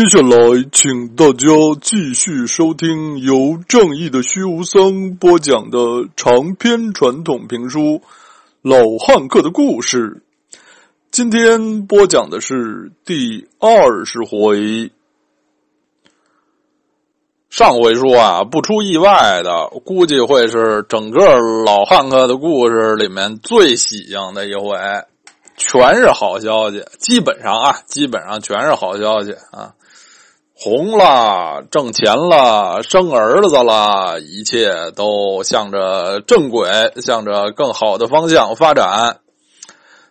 接下来，请大家继续收听由正义的虚无僧播讲的长篇传统评书《老汉克的故事》。今天播讲的是第二十回。上回书啊，不出意外的，估计会是整个老汉克的故事里面最喜庆的一回，全是好消息，基本上啊，基本上全是好消息啊。红了，挣钱了，生儿子了，一切都向着正轨，向着更好的方向发展。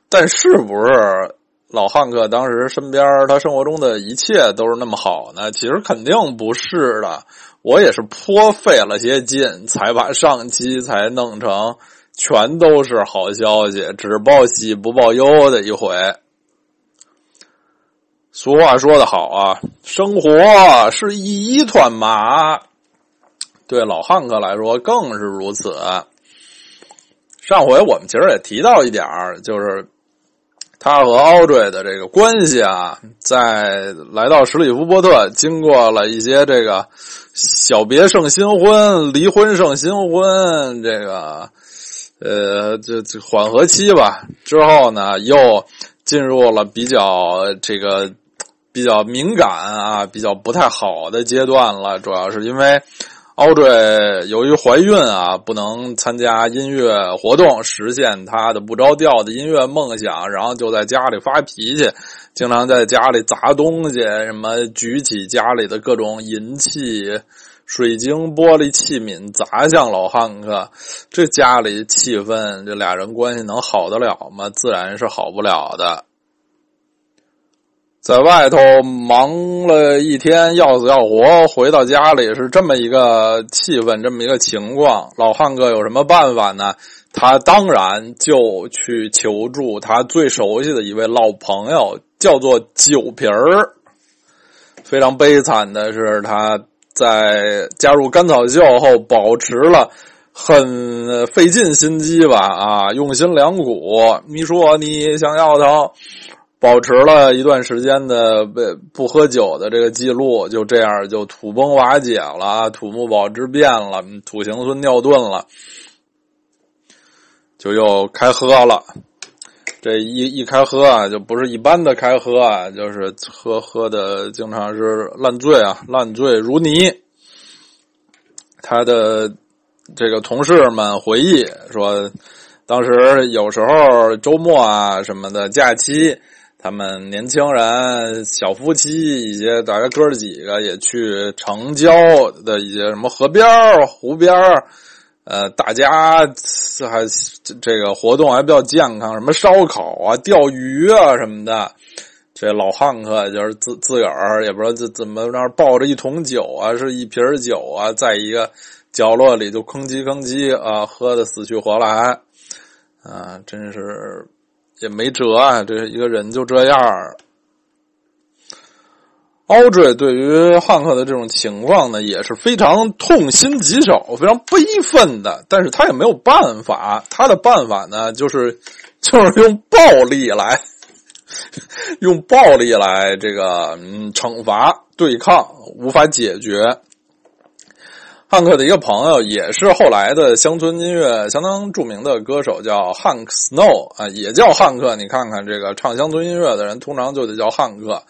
但是不是老汉克当时身边他生活中的一切都是那么好呢？其实肯定不是的。我也是颇费了些劲，才把上期才弄成全都是好消息，只报喜不报忧的一回。俗话说得好啊，生活是一团麻，对老汉克来说更是如此。上回我们其实也提到一点就是他和奥瑞的这个关系啊，在来到史里夫波特，经过了一些这个小别胜新婚、离婚胜新婚，这个呃，这这缓和期吧，之后呢，又进入了比较这个。比较敏感啊，比较不太好的阶段了。主要是因为奥瑞由于怀孕啊，不能参加音乐活动，实现他的不着调的音乐梦想，然后就在家里发脾气，经常在家里砸东西，什么举起家里的各种银器、水晶、玻璃器皿砸向老汉克。这家里气氛，这俩人关系能好得了吗？自然是好不了的。在外头忙了一天，要死要活，回到家里是这么一个气氛，这么一个情况。老汉哥有什么办法呢？他当然就去求助他最熟悉的一位老朋友，叫做酒瓶儿。非常悲惨的是，他在加入甘草秀后，保持了很费尽心机吧，啊，用心良苦。你说你想要他？保持了一段时间的不不喝酒的这个记录，就这样就土崩瓦解了，土木堡之变了，土行孙尿遁了，就又开喝了。这一一开喝啊，就不是一般的开喝啊，就是喝喝的经常是烂醉啊，烂醉如泥。他的这个同事们回忆说，当时有时候周末啊什么的假期。他们年轻人、小夫妻一些，大家哥儿几个也去城郊的一些什么河边湖边呃，大家还这个活动还比较健康，什么烧烤啊、钓鱼啊什么的。这老汉克就是自自个儿也不知道怎怎么那抱着一桶酒啊，是一瓶酒啊，在一个角落里就吭叽吭叽啊，喝的死去活来啊，真是。也没辙啊，这一个人就这样。奥坠对于汉克的这种情况呢，也是非常痛心疾首、非常悲愤的。但是他也没有办法，他的办法呢，就是就是用暴力来，用暴力来这个嗯惩罚、对抗，无法解决。汉克的一个朋友，也是后来的乡村音乐相当著名的歌手，叫汉克 Snow 啊，也叫汉克。你看看这个唱乡村音乐的人，通常就得叫汉克。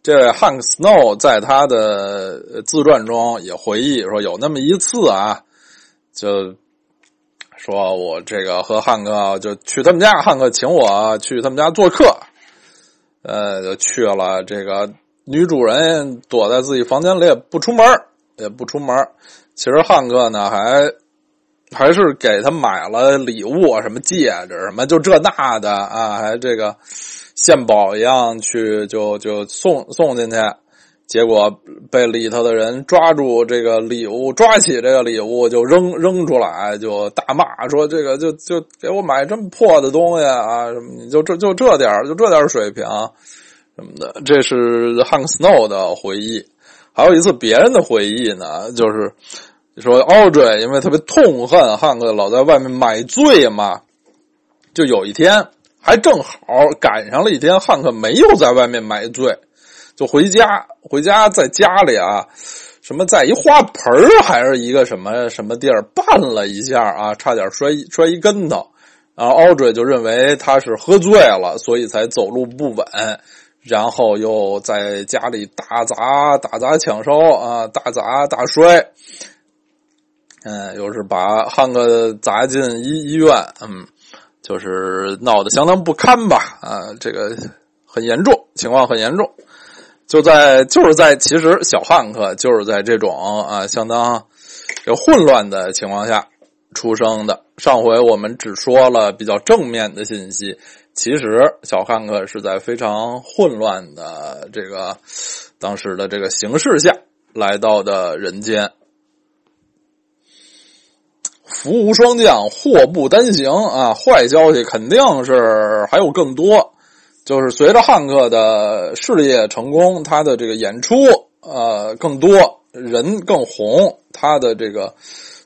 这位汉克 Snow 在他的自传中也回忆说，有那么一次啊，就说我这个和汉克就去他们家，汉克请我去他们家做客，呃，就去了。这个女主人躲在自己房间里，也不出门，也不出门。其实汉克呢，还还是给他买了礼物，什么戒指，什么就这那的啊，还这个献宝一样去就就送送进去，结果被里头的人抓住这个礼物，抓起这个礼物就扔扔出来，就大骂说：“这个就就给我买这么破的东西啊，什么你就这就这点就这点水平什么的。”这是汉克斯诺的回忆。还有一次别人的回忆呢，就是说奥拽因为特别痛恨汉克老在外面买醉嘛，就有一天还正好赶上了一天汉克没有在外面买醉，就回家，回家在家里啊，什么在一花盆还是一个什么什么地儿绊了一下啊，差点摔摔一跟头。然后 Audrey 就认为他是喝醉了，所以才走路不稳，然后又在家里打砸、打砸抢烧啊，大砸大摔。嗯，又是把汉克砸进医医院，嗯，就是闹得相当不堪吧？啊，这个很严重，情况很严重。就在就是在其实小汉克就是在这种啊相当有混乱的情况下出生的。上回我们只说了比较正面的信息，其实小汉克是在非常混乱的这个当时的这个形势下来到的人间。福无双降，祸不单行啊！坏消息肯定是还有更多，就是随着汉克的事业成功，他的这个演出呃更多，人更红，他的这个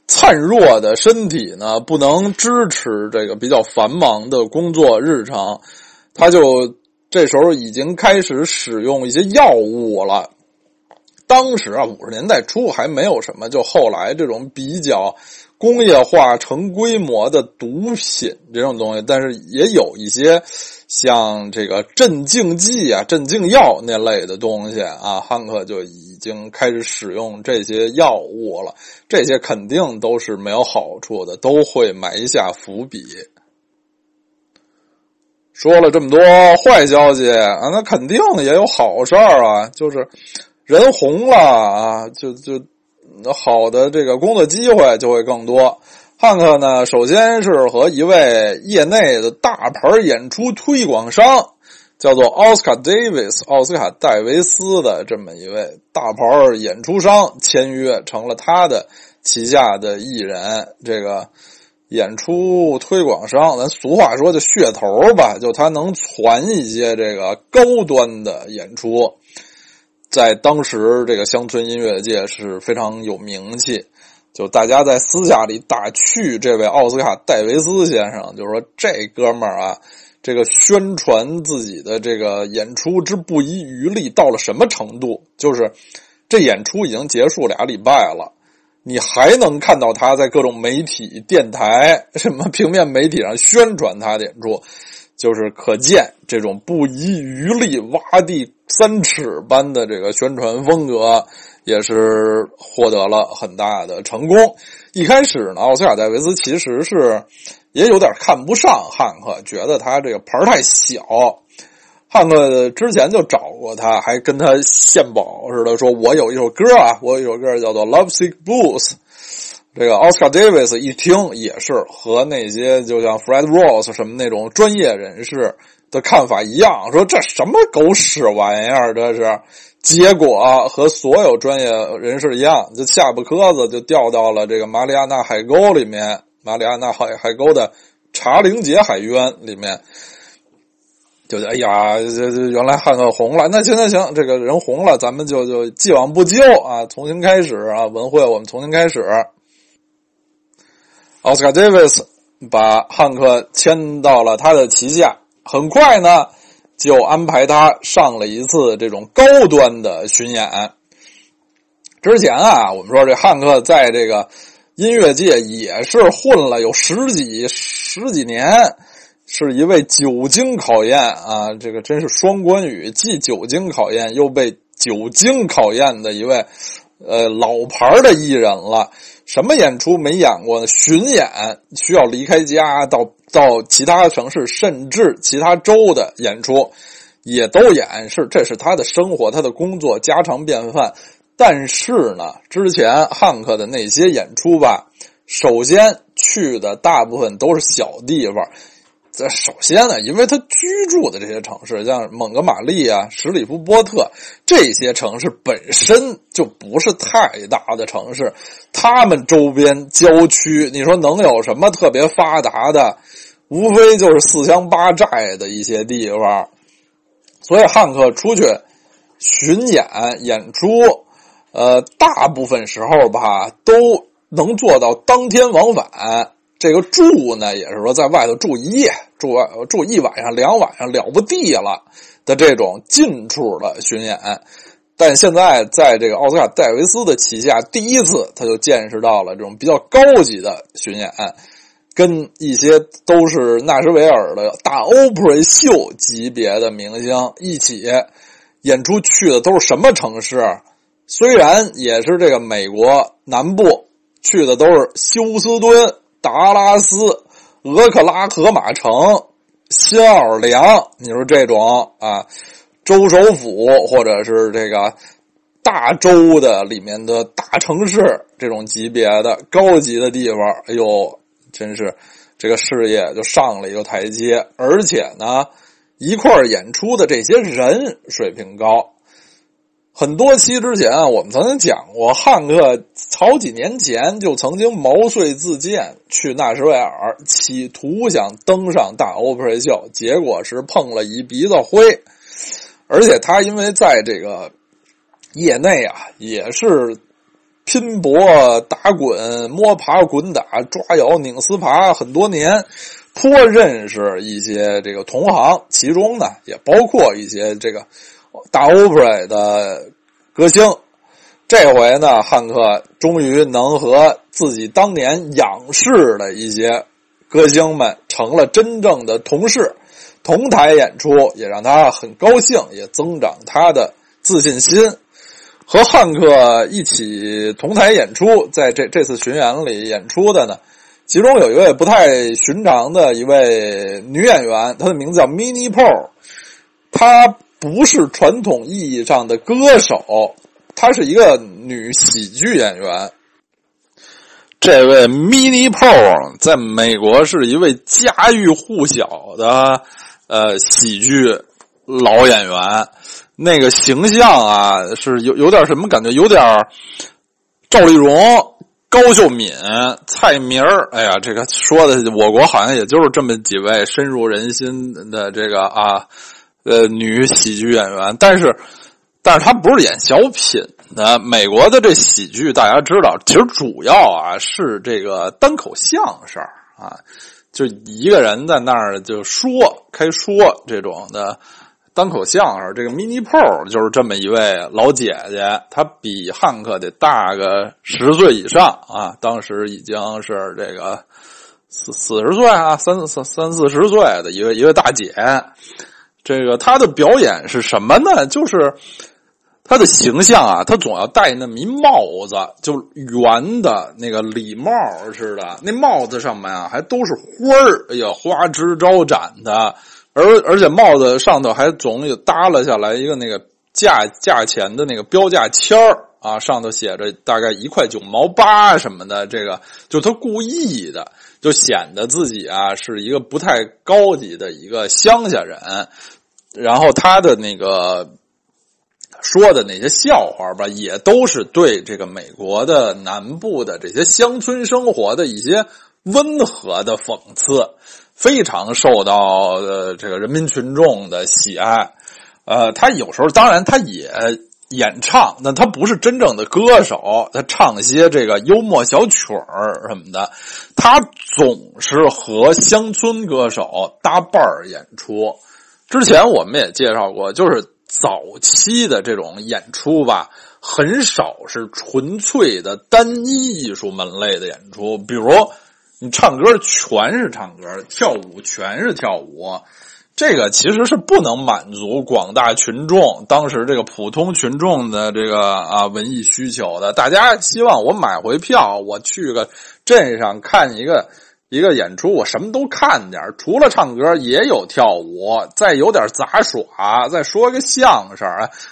灿弱的身体呢不能支持这个比较繁忙的工作日常，他就这时候已经开始使用一些药物了。当时啊，五十年代初还没有什么，就后来这种比较。工业化成规模的毒品这种东西，但是也有一些像这个镇静剂啊、镇静药那类的东西啊，汉克就已经开始使用这些药物了。这些肯定都是没有好处的，都会埋下伏笔。说了这么多坏消息啊，那肯定也有好事儿啊，就是人红了啊，就就。好的，这个工作机会就会更多。汉克呢，首先是和一位业内的大牌演出推广商，叫做奥斯卡·戴维斯（奥斯卡·戴维斯）的这么一位大牌演出商签约，成了他的旗下的艺人。这个演出推广商，咱俗话说就噱头吧，就他能传一些这个高端的演出。在当时，这个乡村音乐界是非常有名气，就大家在私下里打趣这位奥斯卡·戴维斯先生，就是说这哥们儿啊，这个宣传自己的这个演出之不遗余力到了什么程度？就是这演出已经结束俩礼拜了，你还能看到他在各种媒体、电台、什么平面媒体上宣传他的演出。就是可见这种不遗余力、挖地三尺般的这个宣传风格，也是获得了很大的成功。一开始呢，奥斯卡·戴维斯其实是也有点看不上汉克，觉得他这个牌太小。汉克之前就找过他，还跟他献宝似的，说我有一首歌啊，我有一首歌叫做《Love Sick Blues》。这个奥斯卡·戴维斯一听也是和那些就像 Fred Ross 什么那种专业人士的看法一样，说这什么狗屎玩意儿，这是。结果和所有专业人士一样，就下巴磕子就掉到了这个马里亚纳海沟里面，马里亚纳海海沟的查灵杰海渊里面。就哎呀，这这原来汉克红了，那行那行，这个人红了，咱们就就既往不咎啊，重新开始啊，文会我们重新开始。奥斯卡·戴维斯把汉克签到了他的旗下，很快呢，就安排他上了一次这种高端的巡演。之前啊，我们说这汉克在这个音乐界也是混了有十几十几年，是一位久经考验啊，这个真是双关语，既久经考验又被久经考验的一位呃老牌的艺人了。什么演出没演过呢？巡演需要离开家到到其他城市，甚至其他州的演出也都演，是这是他的生活，他的工作家常便饭。但是呢，之前汉克的那些演出吧，首先去的大部分都是小地方。这首先呢，因为他居住的这些城市，像蒙哥马利啊、什里夫波特这些城市本身就不是太大的城市，他们周边郊区，你说能有什么特别发达的？无非就是四乡八寨的一些地方。所以汉克出去巡演演出，呃，大部分时候吧都能做到当天往返。这个住呢，也是说在外头住一夜，住住一晚上、两晚上了不地了。的这种近处的巡演。但现在在这个奥斯卡戴维斯的旗下，第一次他就见识到了这种比较高级的巡演，跟一些都是纳什维尔的大 opera 秀级别的明星一起演出，去的都是什么城市？虽然也是这个美国南部，去的都是休斯敦、达拉斯、俄克拉荷马城、新奥尔良，你说这种啊？州首府，或者是这个大州的里面的大城市，这种级别的高级的地方，哎呦，真是这个事业就上了一个台阶。而且呢，一块演出的这些人水平高。很多期之前啊，我们曾经讲过，汉克好几年前就曾经毛遂自荐去纳什维尔，企图想登上大欧普瑞秀，结果是碰了一鼻子灰。而且他因为在这个业内啊，也是拼搏打滚、摸爬滚打、抓咬拧丝爬很多年，颇认识一些这个同行，其中呢也包括一些这个大 opera 的歌星。这回呢，汉克终于能和自己当年仰视的一些歌星们成了真正的同事。同台演出也让他很高兴，也增长他的自信心。和汉克一起同台演出，在这这次巡演里演出的呢，其中有一位不太寻常的一位女演员，她的名字叫 Mini Paul。她不是传统意义上的歌手，她是一个女喜剧演员。这位 Mini Paul 在美国是一位家喻户晓的。呃，喜剧老演员，那个形象啊，是有有点什么感觉？有点赵丽蓉、高秀敏、蔡明儿。哎呀，这个说的，我国好像也就是这么几位深入人心的这个啊，呃，女喜剧演员。但是，但是她不是演小品的。美国的这喜剧，大家知道，其实主要啊是这个单口相声啊。就一个人在那儿就说开说这种的单口相声，这个 Mini Po 就是这么一位老姐姐，她比汉克得大个十岁以上啊，当时已经是这个四四十岁啊，三三三四十岁的一位一位大姐。这个他的表演是什么呢？就是。他的形象啊，他总要戴那么一帽子，就圆的那个礼帽似的。那帽子上面啊，还都是花儿，哎呀，花枝招展的。而而且帽子上头还总有耷拉下来一个那个价价钱的那个标价签儿啊，上头写着大概一块九毛八什么的。这个就他故意的，就显得自己啊是一个不太高级的一个乡下人。然后他的那个。说的那些笑话吧，也都是对这个美国的南部的这些乡村生活的一些温和的讽刺，非常受到这个人民群众的喜爱。呃，他有时候当然他也演唱，那他不是真正的歌手，他唱些这个幽默小曲儿什么的。他总是和乡村歌手搭伴儿演出。之前我们也介绍过，就是。早期的这种演出吧，很少是纯粹的单一艺术门类的演出。比如，你唱歌全是唱歌，跳舞全是跳舞，这个其实是不能满足广大群众当时这个普通群众的这个啊文艺需求的。大家希望我买回票，我去个镇上看一个。一个演出，我什么都看点除了唱歌，也有跳舞，再有点杂耍，再说个相声，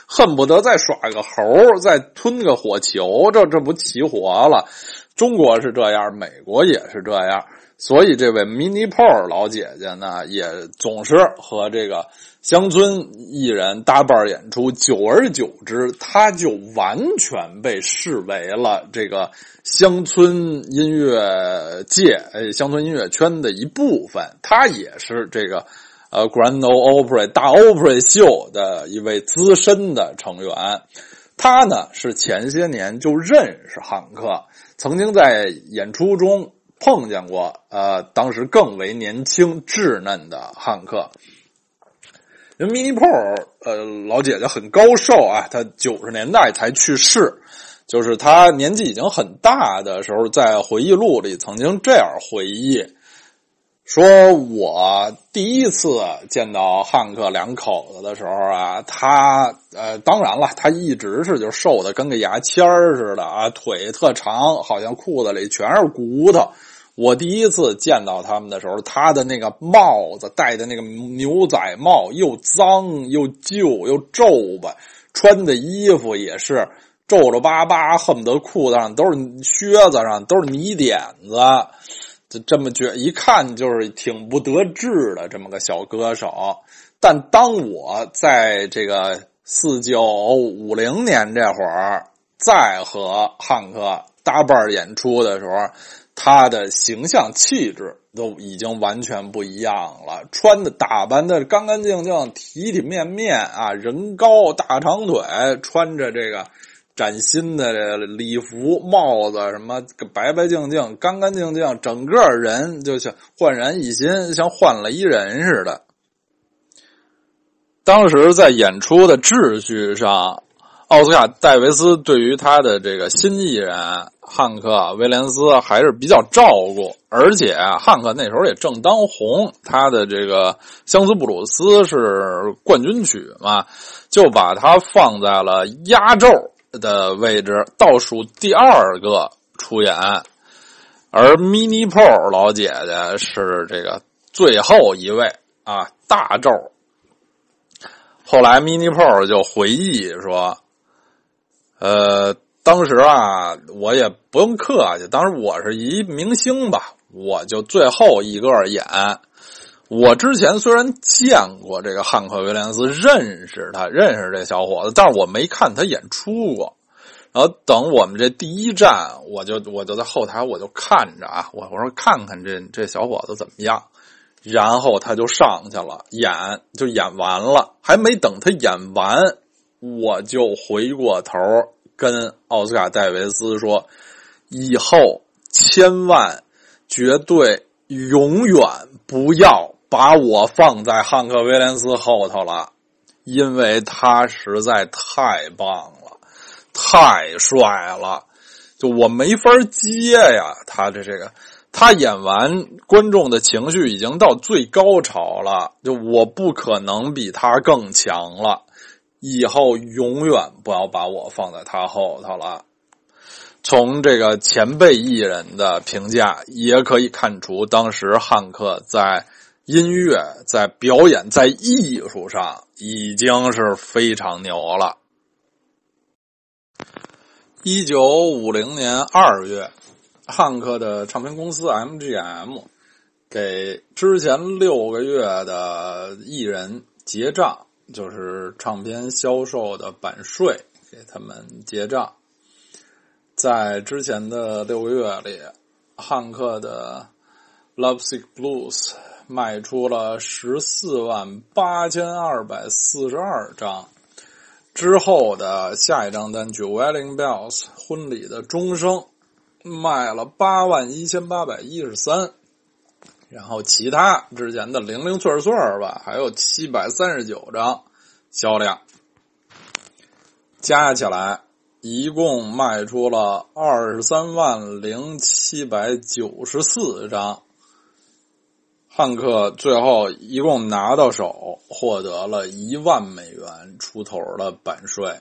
恨不得再耍个猴，再吞个火球，这这不齐活了？中国是这样，美国也是这样。所以，这位 Mini Paul 老姐姐呢，也总是和这个乡村艺人搭伴演出。久而久之，她就完全被视为了这个乡村音乐界、哎，乡村音乐圈的一部分。她也是这个呃 Grand Ole Opry 大 Opry 秀的一位资深的成员。她呢，是前些年就认识汉克，曾经在演出中。碰见过，呃，当时更为年轻稚嫩的汉克。因为 Mini Paul 呃老姐姐很高寿啊，她九十年代才去世，就是她年纪已经很大的时候，在回忆录里曾经这样回忆。说我第一次见到汉克两口子的时候啊，他呃，当然了，他一直是就瘦的跟个牙签儿似的啊，腿特长，好像裤子里全是骨头。我第一次见到他们的时候，他的那个帽子戴的那个牛仔帽又脏又旧又皱巴，穿的衣服也是皱皱巴巴，恨不得裤子上都是靴子上都是泥点子。就这么觉，一看就是挺不得志的这么个小歌手。但当我在这个四九五零年这会儿再和汉克搭伴演出的时候，他的形象气质都已经完全不一样了。穿的打扮的干干净净、体体面面啊，人高大长腿，穿着这个。崭新的礼服、帽子，什么白白净净、干干净净，整个人就像焕然一新，像换了一人似的。当时在演出的秩序上，奥斯卡·戴维斯对于他的这个新艺人汉克·威廉斯还是比较照顾，而且汉克那时候也正当红，他的这个《相思布鲁斯》是冠军曲嘛，就把他放在了压轴。的位置倒数第二个出演，而 Mini Po 老姐姐是这个最后一位啊大咒。后来 Mini Po 就回忆说：“呃，当时啊，我也不用客气，当时我是一明星吧，我就最后一个演。我之前虽然见过这个汉克·威廉斯，认识他，认识这小伙子，但是我没看他演出过。”然后等我们这第一站，我就我就在后台，我就看着啊，我我说看看这这小伙子怎么样。然后他就上去了，演就演完了，还没等他演完，我就回过头跟奥斯卡戴维斯说：“以后千万绝对永远不要把我放在汉克威廉斯后头了，因为他实在太棒了。”太帅了，就我没法接呀！他的这个，他演完，观众的情绪已经到最高潮了，就我不可能比他更强了。以后永远不要把我放在他后头了。从这个前辈艺人的评价也可以看出，当时汉克在音乐、在表演、在艺术上已经是非常牛了。一九五零年二月，汉克的唱片公司 MGM 给之前六个月的艺人结账，就是唱片销售的版税，给他们结账。在之前的六个月里，汉克的《Lovesick Blues》卖出了十四万八千二百四十二张。之后的下一张单曲《Wedding Bells》婚礼的钟声卖了八万一千八百一十三，然后其他之前的零零碎碎吧，还有七百三十九张销量，加起来一共卖出了二十三万零七百九十四张。汉克最后一共拿到手，获得了一万美元出头的版税，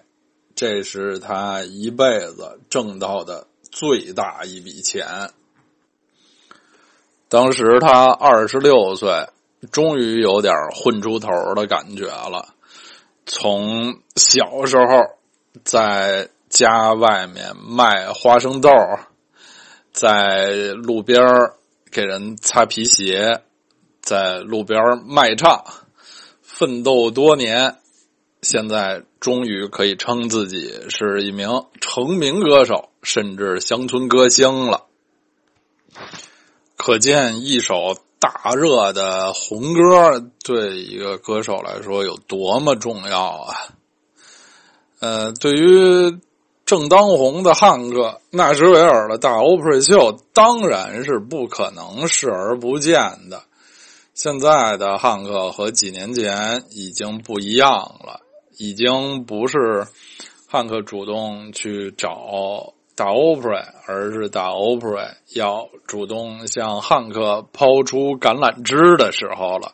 这是他一辈子挣到的最大一笔钱。当时他二十六岁，终于有点混出头的感觉了。从小时候在家外面卖花生豆，在路边给人擦皮鞋。在路边卖唱，奋斗多年，现在终于可以称自己是一名成名歌手，甚至乡村歌星了。可见一首大热的红歌对一个歌手来说有多么重要啊！呃，对于正当红的汉克纳什维尔的大欧普瑞秀，当然是不可能视而不见的。现在的汉克和几年前已经不一样了，已经不是汉克主动去找大 Oprah，而是大 Oprah 要主动向汉克抛出橄榄枝的时候了。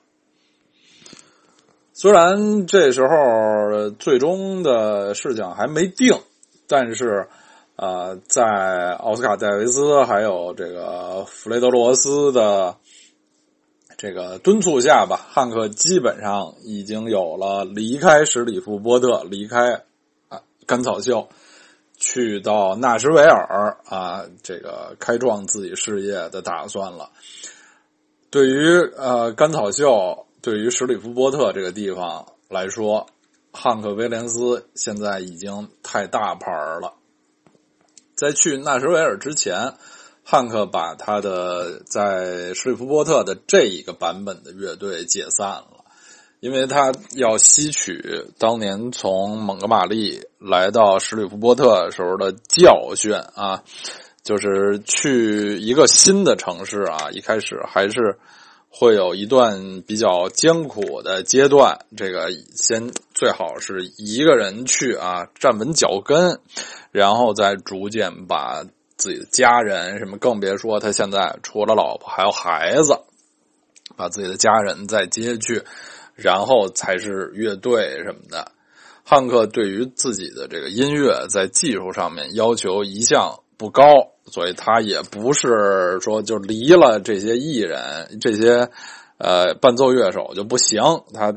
虽然这时候最终的事情还没定，但是，呃，在奥斯卡戴维斯还有这个弗雷德罗斯的这个敦促下吧，汉克基本上已经有了离开史蒂夫波特、离开啊甘草秀，去到纳什维尔啊这个开创自己事业的打算了。对于呃甘草秀。对于史蒂夫波特这个地方来说，汉克威廉斯现在已经太大牌了。在去纳什维尔之前，汉克把他的在史蒂夫波特的这一个版本的乐队解散了，因为他要吸取当年从蒙哥马利来到史蒂夫波特时候的教训啊，就是去一个新的城市啊，一开始还是。会有一段比较艰苦的阶段，这个先最好是一个人去啊，站稳脚跟，然后再逐渐把自己的家人什么，更别说他现在除了老婆还有孩子，把自己的家人再接去，然后才是乐队什么的。汉克对于自己的这个音乐在技术上面要求一向。不高，所以他也不是说就离了这些艺人、这些呃伴奏乐手就不行。他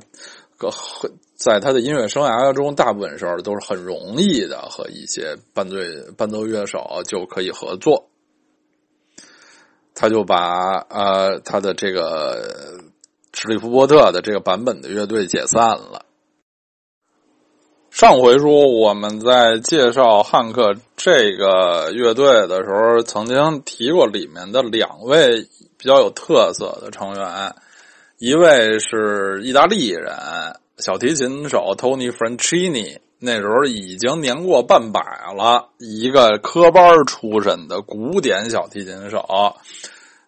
在他的音乐生涯中，大部分时候都是很容易的和一些伴奏伴奏乐手就可以合作。他就把呃他的这个史蒂夫波特的这个版本的乐队解散了。上回说我们在介绍汉克这个乐队的时候，曾经提过里面的两位比较有特色的成员，一位是意大利人小提琴手 Tony Franchini，那时候已经年过半百了，一个科班出身的古典小提琴手，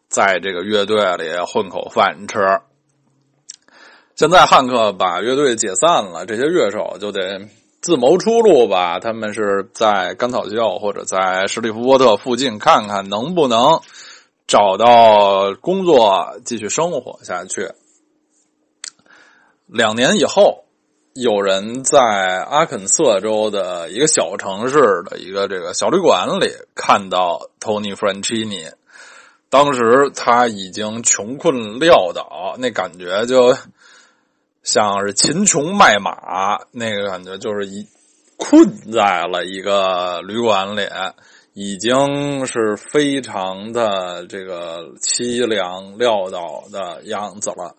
在这个乐队里混口饭吃。现在汉克把乐队解散了，这些乐手就得自谋出路吧。他们是在甘草教或者在史蒂夫波特附近看看能不能找到工作，继续生活下去。两年以后，有人在阿肯色州的一个小城市的一个这个小旅馆里看到 Tony Franchini，当时他已经穷困潦倒，那感觉就。像是秦琼卖马那个感觉，就是一困在了一个旅馆里，已经是非常的这个凄凉潦倒的样子了。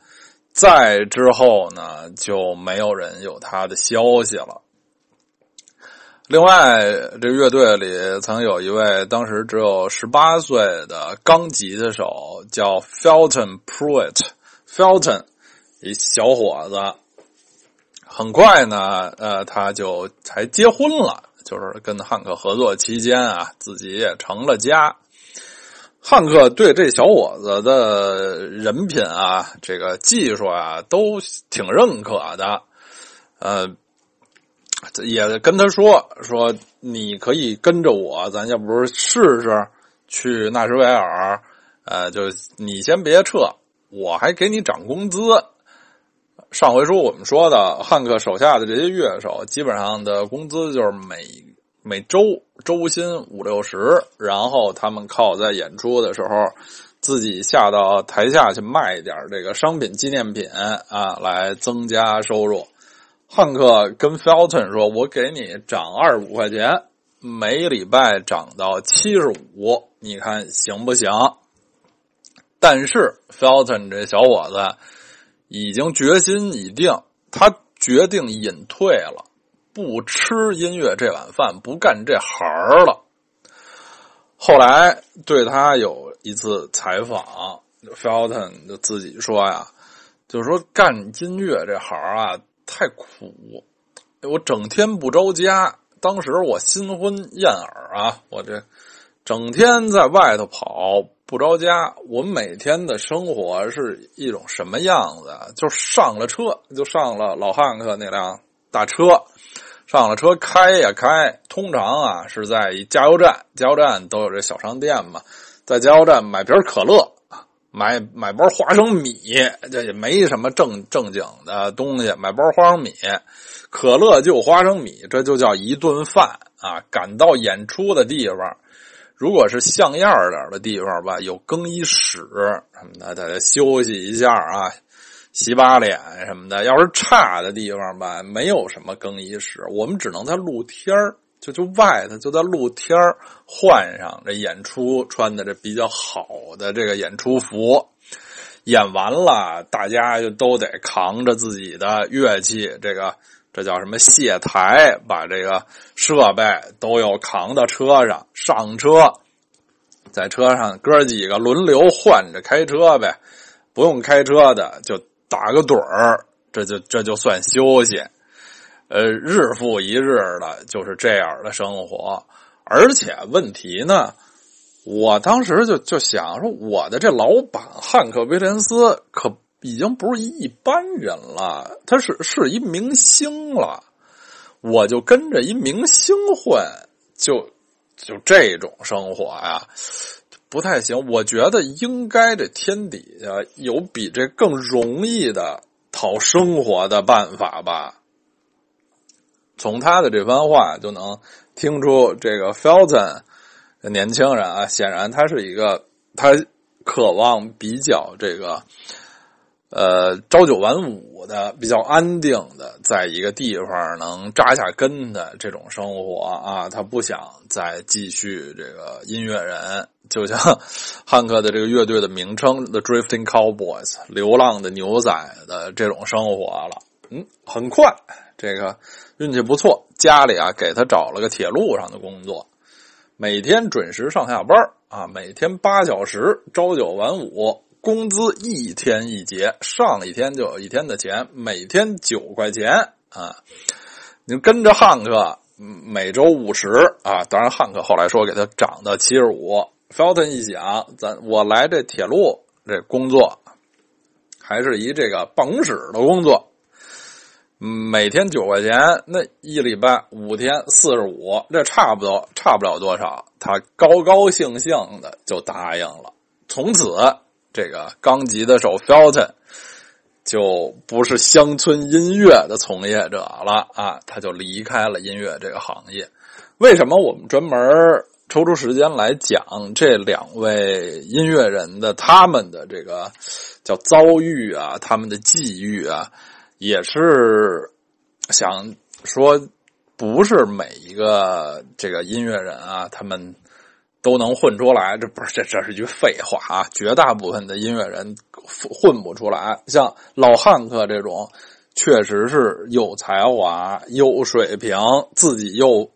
再之后呢，就没有人有他的消息了。另外，这乐队里曾有一位当时只有十八岁的钢吉他手，叫 Felton Pruitt，Felton。一小伙子，很快呢，呃，他就才结婚了。就是跟汉克合作期间啊，自己也成了家。汉克对这小伙子的人品啊，这个技术啊，都挺认可的。呃，也跟他说说，你可以跟着我，咱要不试试去纳什维尔？呃，就你先别撤，我还给你涨工资。上回说我们说的汉克手下的这些乐手，基本上的工资就是每每周周薪五六十，然后他们靠在演出的时候自己下到台下去卖一点这个商品纪念品啊，来增加收入。汉克跟 Felton 说：“我给你涨二十五块钱，每礼拜涨到七十五，你看行不行？”但是 Felton 这小伙子。已经决心已定，他决定隐退了，不吃音乐这碗饭，不干这行了。后来对他有一次采访，Felton 就自己说呀，就是说干音乐这行啊太苦，我整天不着家。当时我新婚燕尔啊，我这整天在外头跑，不着家，我每天的生活是一种什么样子？就上了车，就上了老汉克那辆大车，上了车开呀开。通常啊是在加油站，加油站都有这小商店嘛，在加油站买瓶可乐，买买包花生米，这也没什么正正经的东西，买包花生米，可乐就花生米，这就叫一顿饭啊！赶到演出的地方。如果是像样点的地方吧，有更衣室什么的，大家休息一下啊，洗把脸什么的。要是差的地方吧，没有什么更衣室，我们只能在露天就就外头就在露天换上这演出穿的这比较好的这个演出服，演完了，大家就都得扛着自己的乐器，这个。这叫什么卸台？把这个设备都要扛到车上，上车，在车上哥几个轮流换着开车呗。不用开车的就打个盹儿，这就这就算休息。呃，日复一日的，就是这样的生活。而且问题呢，我当时就就想说，我的这老板汉克·威廉斯可。已经不是一般人了，他是是一明星了，我就跟着一明星混，就就这种生活呀，不太行。我觉得应该这天底下有比这更容易的讨生活的办法吧。从他的这番话就能听出，这个 Felton 年轻人啊，显然他是一个他渴望比较这个。呃，朝九晚五的，比较安定的，在一个地方能扎下根的这种生活啊，他不想再继续这个音乐人，就像汉克的这个乐队的名称 “The Drifting Cowboys”（ 流浪的牛仔）的这种生活了。嗯，很快，这个运气不错，家里啊给他找了个铁路上的工作，每天准时上下班啊，每天八小时，朝九晚五。工资一天一结，上一天就有一天的钱，每天九块钱啊！你跟着汉克，每周五十啊！当然，汉克后来说给他涨到七十五。Felton 一想，咱我来这铁路这工作，还是一这个办公室的工作，每天九块钱，那一礼拜五天四十五，这差不多差不了多少。他高高兴兴的就答应了，从此。这个钢吉的手 Felton 就不是乡村音乐的从业者了啊，他就离开了音乐这个行业。为什么我们专门抽出时间来讲这两位音乐人的他们的这个叫遭遇啊，他们的际遇啊，也是想说，不是每一个这个音乐人啊，他们。都能混出来，这不是这这是句废话啊！绝大部分的音乐人混不出来，像老汉克这种，确实是有才华、有水平，自己又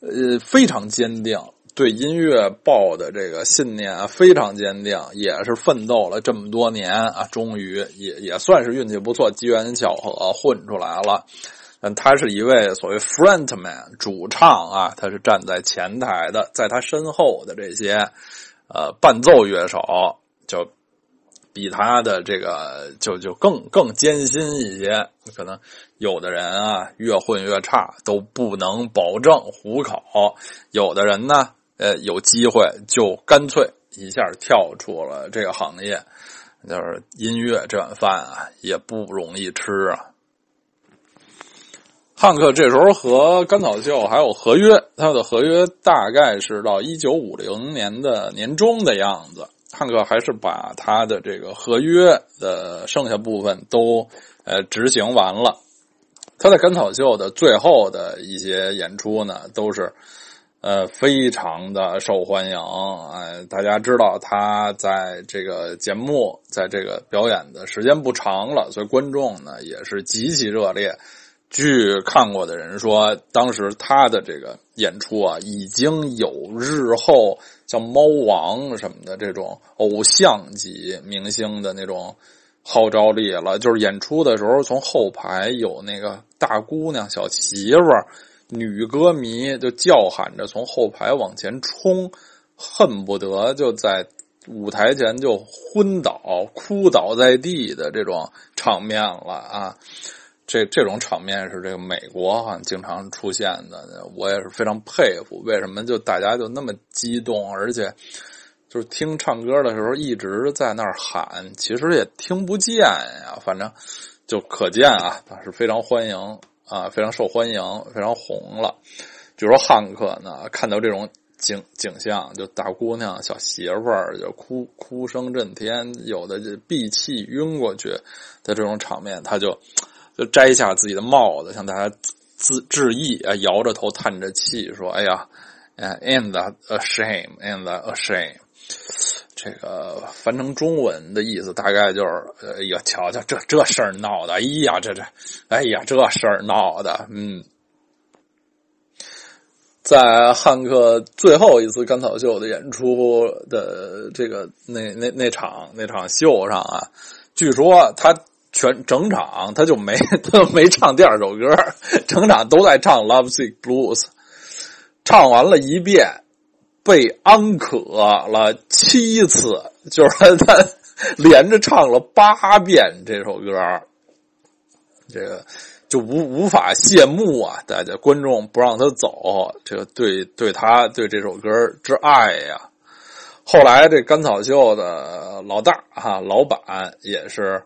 呃非常坚定，对音乐抱的这个信念非常坚定，也是奋斗了这么多年啊，终于也也算是运气不错，机缘巧合混出来了。嗯，他是一位所谓 frontman 主唱啊，他是站在前台的，在他身后的这些呃伴奏乐手就比他的这个就就更更艰辛一些。可能有的人啊越混越差，都不能保证糊口；有的人呢，呃，有机会就干脆一下跳出了这个行业。就是音乐这碗饭啊，也不容易吃啊。汉克这时候和甘草秀还有合约，他的合约大概是到一九五零年的年中的样子。汉克还是把他的这个合约的剩下部分都呃执行完了。他在甘草秀的最后的一些演出呢，都是呃非常的受欢迎。哎，大家知道他在这个节目在这个表演的时间不长了，所以观众呢也是极其热烈。据看过的人说，当时他的这个演出啊，已经有日后像猫王什么的这种偶像级明星的那种号召力了。就是演出的时候，从后排有那个大姑娘、小媳妇、女歌迷就叫喊着从后排往前冲，恨不得就在舞台前就昏倒、哭倒在地的这种场面了啊！这这种场面是这个美国哈经常出现的，我也是非常佩服。为什么就大家就那么激动，而且就是听唱歌的时候一直在那儿喊，其实也听不见呀。反正就可见啊，他是非常欢迎啊，非常受欢迎，非常红了。比如说汉克呢，看到这种。景景象就大姑娘小媳妇儿就哭哭声震天，有的就闭气晕过去的这种场面，他就就摘下自己的帽子向大家自致意啊，摇着头叹着气说：“哎呀，and a shame，and a shame。”这个翻成中文的意思大概就是：“哎呀，瞧瞧这这事儿闹的，哎呀，这这，哎呀，这事儿闹的，嗯。”在汉克最后一次甘草秀的演出的这个那那那场那场秀上啊，据说他全整场他就没他就没唱第二首歌，整场都在唱《Love Sick Blues》，唱完了一遍，被安可了七次，就是他连着唱了八遍这首歌，这个。就无无法谢幕啊！大家观众不让他走，这个对对他对这首歌之爱呀。后来这甘草秀的老大哈老板也是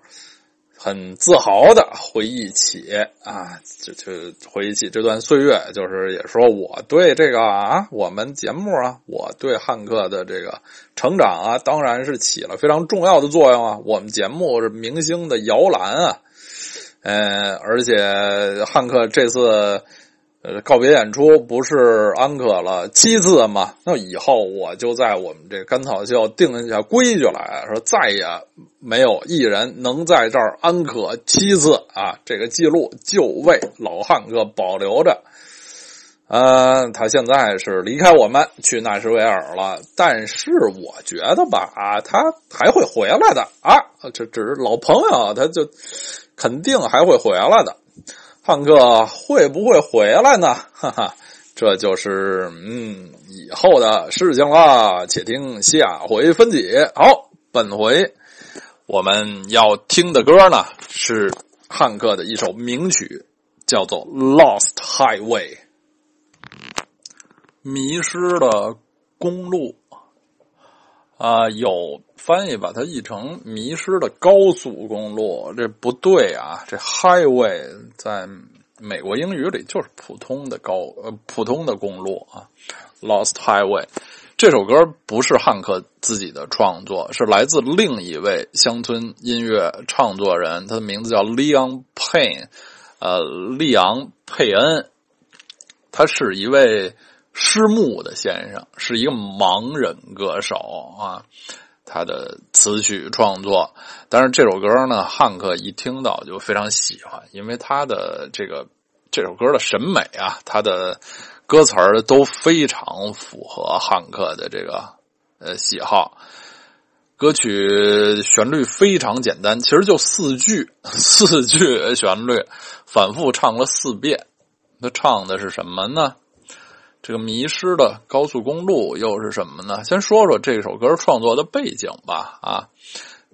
很自豪的回忆起啊，就就回忆起这段岁月，就是也说我对这个啊，我们节目啊，我对汉克的这个成长啊，当然是起了非常重要的作用啊。我们节目是明星的摇篮啊。呃，而且汉克这次呃告别演出不是安可了七次吗？那以后我就在我们这甘草秀定下规矩来说，再也没有艺人能在这儿安可七次啊！这个记录就为老汉克保留着。呃，他现在是离开我们去纳什维尔了，但是我觉得吧，啊他还会回来的啊！这只是老朋友，他就。肯定还会回来的，汉克会不会回来呢？哈哈，这就是嗯以后的事情了，且听下回分解。好，本回我们要听的歌呢是汉克的一首名曲，叫做《Lost Highway》，迷失的公路。啊，有翻译把它译成“迷失的高速公路”，这不对啊！这 highway 在美国英语里就是普通的高呃普通的公路啊。Lost Highway 这首歌不是汉克自己的创作，是来自另一位乡村音乐创作人，他的名字叫 Leon Payne，呃，利昂佩恩，他是一位。失目的先生是一个盲人歌手啊，他的词曲创作，但是这首歌呢，汉克一听到就非常喜欢，因为他的这个这首歌的审美啊，他的歌词都非常符合汉克的这个呃喜好。歌曲旋律非常简单，其实就四句，四句旋律反复唱了四遍。他唱的是什么呢？这个迷失的高速公路又是什么呢？先说说这首歌创作的背景吧。啊，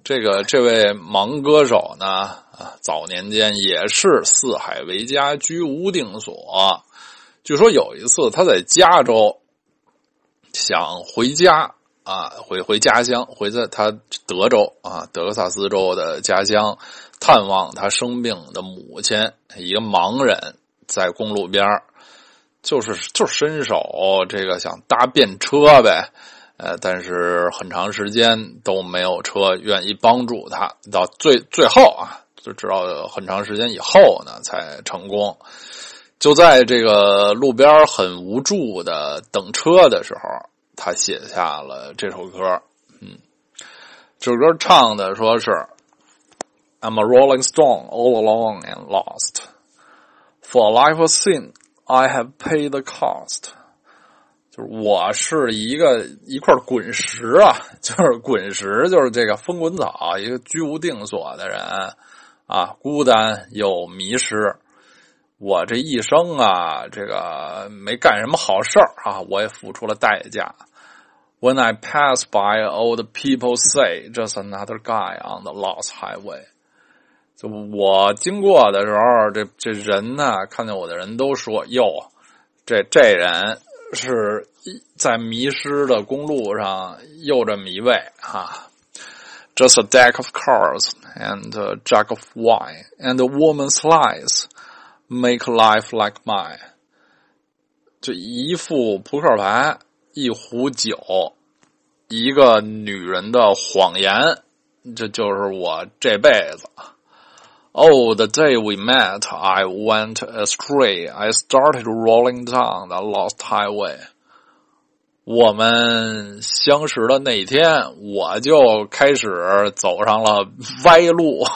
这个这位盲歌手呢，啊，早年间也是四海为家，居无定所。据说有一次他在加州想回家啊，回回家乡，回在他德州啊，德克萨斯州的家乡探望他生病的母亲，一个盲人，在公路边就是就伸手这个想搭便车呗，呃，但是很长时间都没有车愿意帮助他，到最最后啊，就知道很长时间以后呢才成功。就在这个路边很无助的等车的时候，他写下了这首歌。嗯，这首歌唱的说是 "I'm a rolling stone, all alone and lost, for a life of sin." I have paid the cost，就是我是一个一块滚石啊，就是滚石，就是这个风滚草，一个居无定所的人啊，孤单又迷失。我这一生啊，这个没干什么好事啊，我也付出了代价。When I pass by, old people say, "Just another guy on the lost highway." 就我经过的时候，这这人呢，看见我的人都说：“哟，这这人是在迷失的公路上又这么一位哈。” Just a deck of cards and a jug of wine and a woman's lies make life like mine。就一副扑克牌，一壶酒，一个女人的谎言，这就是我这辈子。Oh, the day we met, I went astray. I started rolling down the lost highway. 我们相识的那一天，我就开始走上了歪路，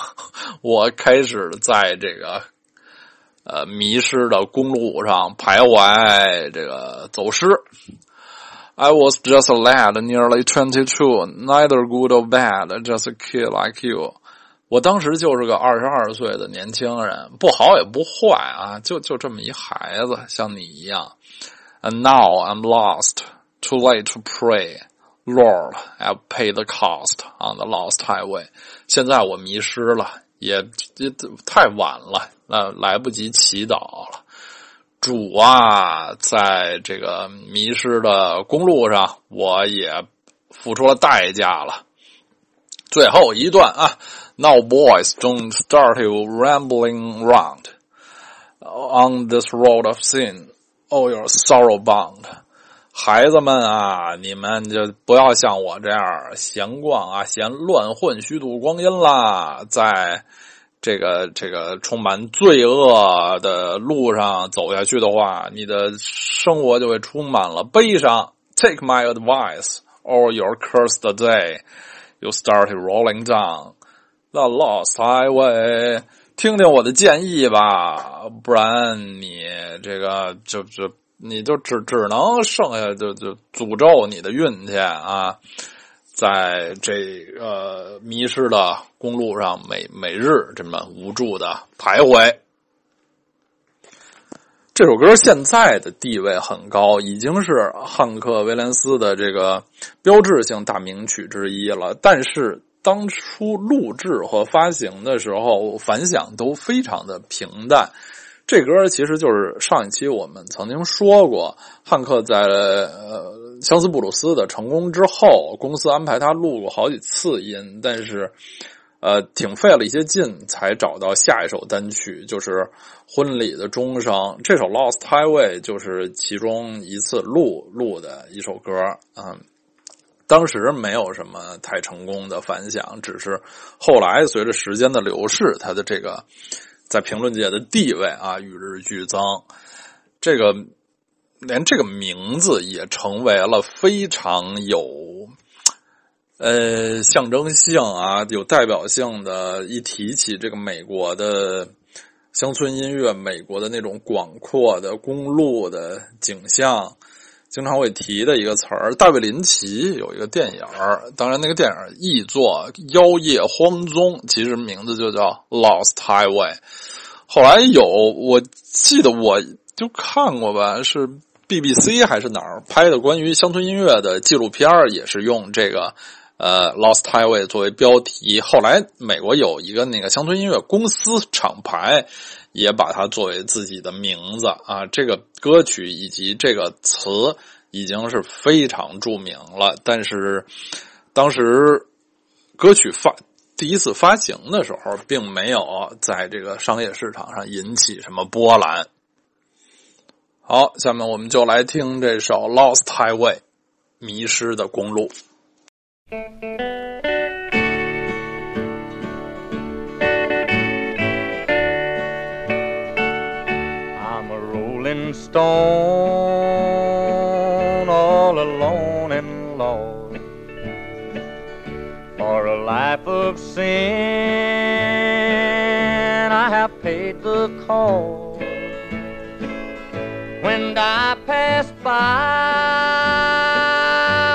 我开始在这个呃迷失的公路上徘徊，这个走失。I was just a lad, nearly twenty-two, neither good or bad, just a kid like you. 我当时就是个二十二岁的年轻人，不好也不坏啊，就就这么一孩子，像你一样。And now I'm lost, too late to pray. Lord, I've paid the cost on the lost highway. 现在我迷失了，也也太晚了，那来不及祈祷了。主啊，在这个迷失的公路上，我也付出了代价了。最后一段啊。Now, boys, don't start you rambling round on this road of sin, or your sorrow bound. 孩子们啊，你们就不要像我这样闲逛啊，闲乱混，虚度光阴啦。在这个这个充满罪恶的路上走下去的话，你的生活就会充满了悲伤。Take my advice, or your curse the day you started rolling down. The lost highway，听听我的建议吧，不然你这个就就你就只只能剩下就就诅咒你的运气啊，在这个迷失的公路上，每每日这么无助的徘徊。这首歌现在的地位很高，已经是汉克·威廉斯的这个标志性大名曲之一了，但是。当初录制和发行的时候，反响都非常的平淡。这歌其实就是上一期我们曾经说过，汉克在呃相思布鲁斯的成功之后，公司安排他录过好几次音，但是呃挺费了一些劲才找到下一首单曲，就是婚礼的钟声。这首《Lost Highway》就是其中一次录录的一首歌，嗯。当时没有什么太成功的反响，只是后来随着时间的流逝，他的这个在评论界的地位啊与日俱增。这个连这个名字也成为了非常有呃象征性啊、有代表性的。一提起这个美国的乡村音乐，美国的那种广阔的公路的景象。经常会提的一个词儿，大卫林奇有一个电影儿，当然那个电影译作《妖夜荒踪》，其实名字就叫《Lost Highway》。后来有，我记得我就看过吧，是 BBC 还是哪儿拍的关于乡村音乐的纪录片儿，也是用这个呃《Lost Highway》作为标题。后来美国有一个那个乡村音乐公司厂牌。也把它作为自己的名字啊，这个歌曲以及这个词已经是非常著名了。但是当时歌曲发第一次发行的时候，并没有在这个商业市场上引起什么波澜。好，下面我们就来听这首《Lost Highway》迷失的公路。Stone all alone and lost for a life of sin. I have paid the cost. When I pass by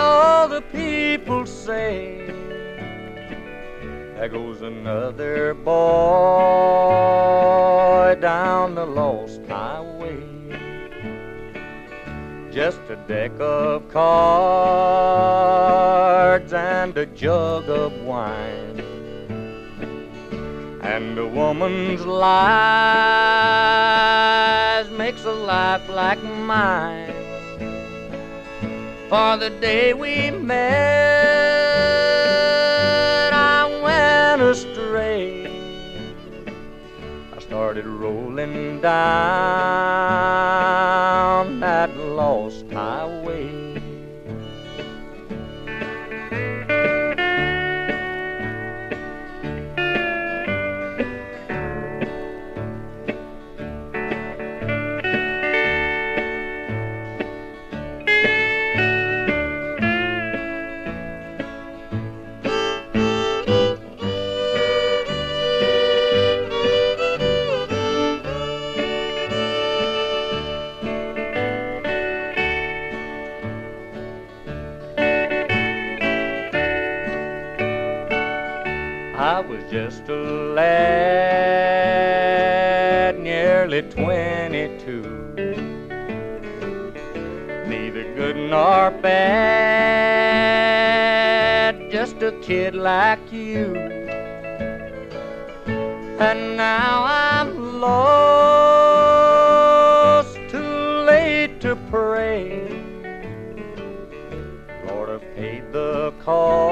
all the people say there goes another boy down the lost deck of cards and a jug of wine. And a woman's lies makes a life like mine. For the day we met, I went astray. I started rolling down that I was just a lad, nearly 22. Neither good nor bad, just a kid like you. And now I'm lost, too late to pray. Lord, I've paid the cost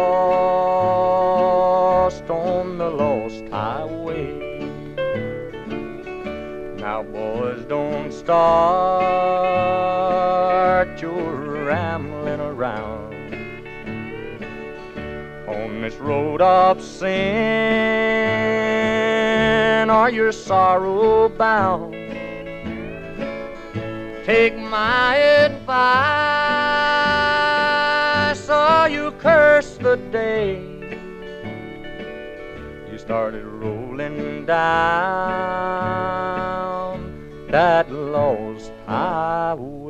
start your rambling around on this road of sin, are you're sorrow bound. Take my advice, or you curse the day you started rolling down that Ah, ooh.